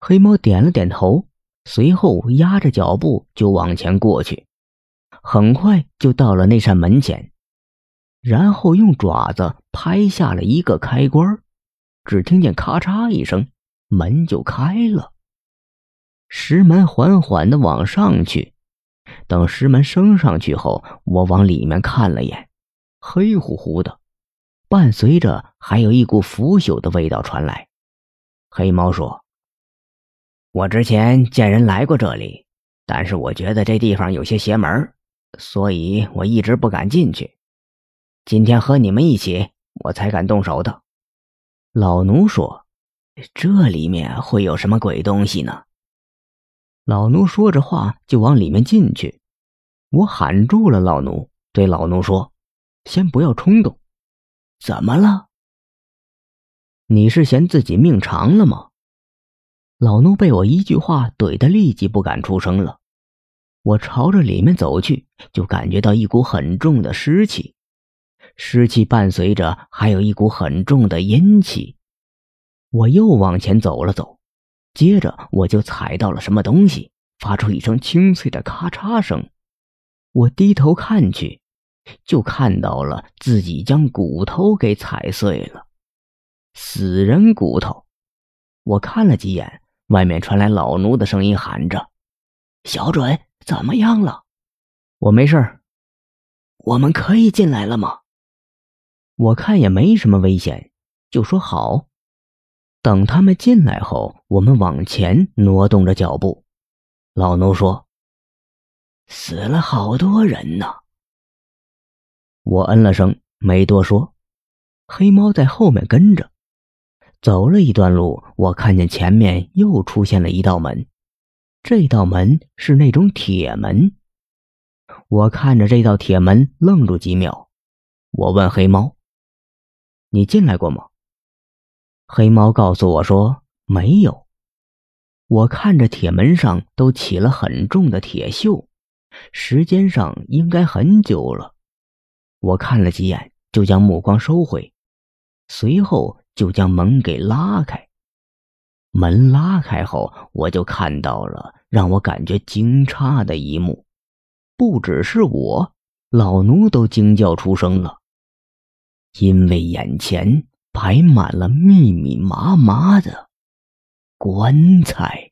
黑猫点了点头，随后压着脚步就往前过去，很快就到了那扇门前，然后用爪子拍下了一个开关，只听见咔嚓一声，门就开了。石门缓缓的往上去，等石门升上去后，我往里面看了眼，黑乎乎的，伴随着还有一股腐朽的味道传来。黑猫说。我之前见人来过这里，但是我觉得这地方有些邪门，所以我一直不敢进去。今天和你们一起，我才敢动手的。老奴说：“这里面会有什么鬼东西呢？”老奴说着话就往里面进去。我喊住了老奴，对老奴说：“先不要冲动。”怎么了？你是嫌自己命长了吗？老奴被我一句话怼得立即不敢出声了。我朝着里面走去，就感觉到一股很重的湿气，湿气伴随着还有一股很重的阴气。我又往前走了走，接着我就踩到了什么东西，发出一声清脆的咔嚓声。我低头看去，就看到了自己将骨头给踩碎了，死人骨头。我看了几眼。外面传来老奴的声音，喊着：“小准，怎么样了？”“我没事我们可以进来了吗？”“我看也没什么危险，就说好。”等他们进来后，我们往前挪动着脚步。老奴说：“死了好多人呢。”我嗯了声，没多说。黑猫在后面跟着。走了一段路，我看见前面又出现了一道门，这道门是那种铁门。我看着这道铁门，愣住几秒。我问黑猫：“你进来过吗？”黑猫告诉我说：“没有。”我看着铁门上都起了很重的铁锈，时间上应该很久了。我看了几眼，就将目光收回，随后。就将门给拉开，门拉开后，我就看到了让我感觉惊诧的一幕，不只是我，老奴都惊叫出声了，因为眼前摆满了密密麻麻的棺材。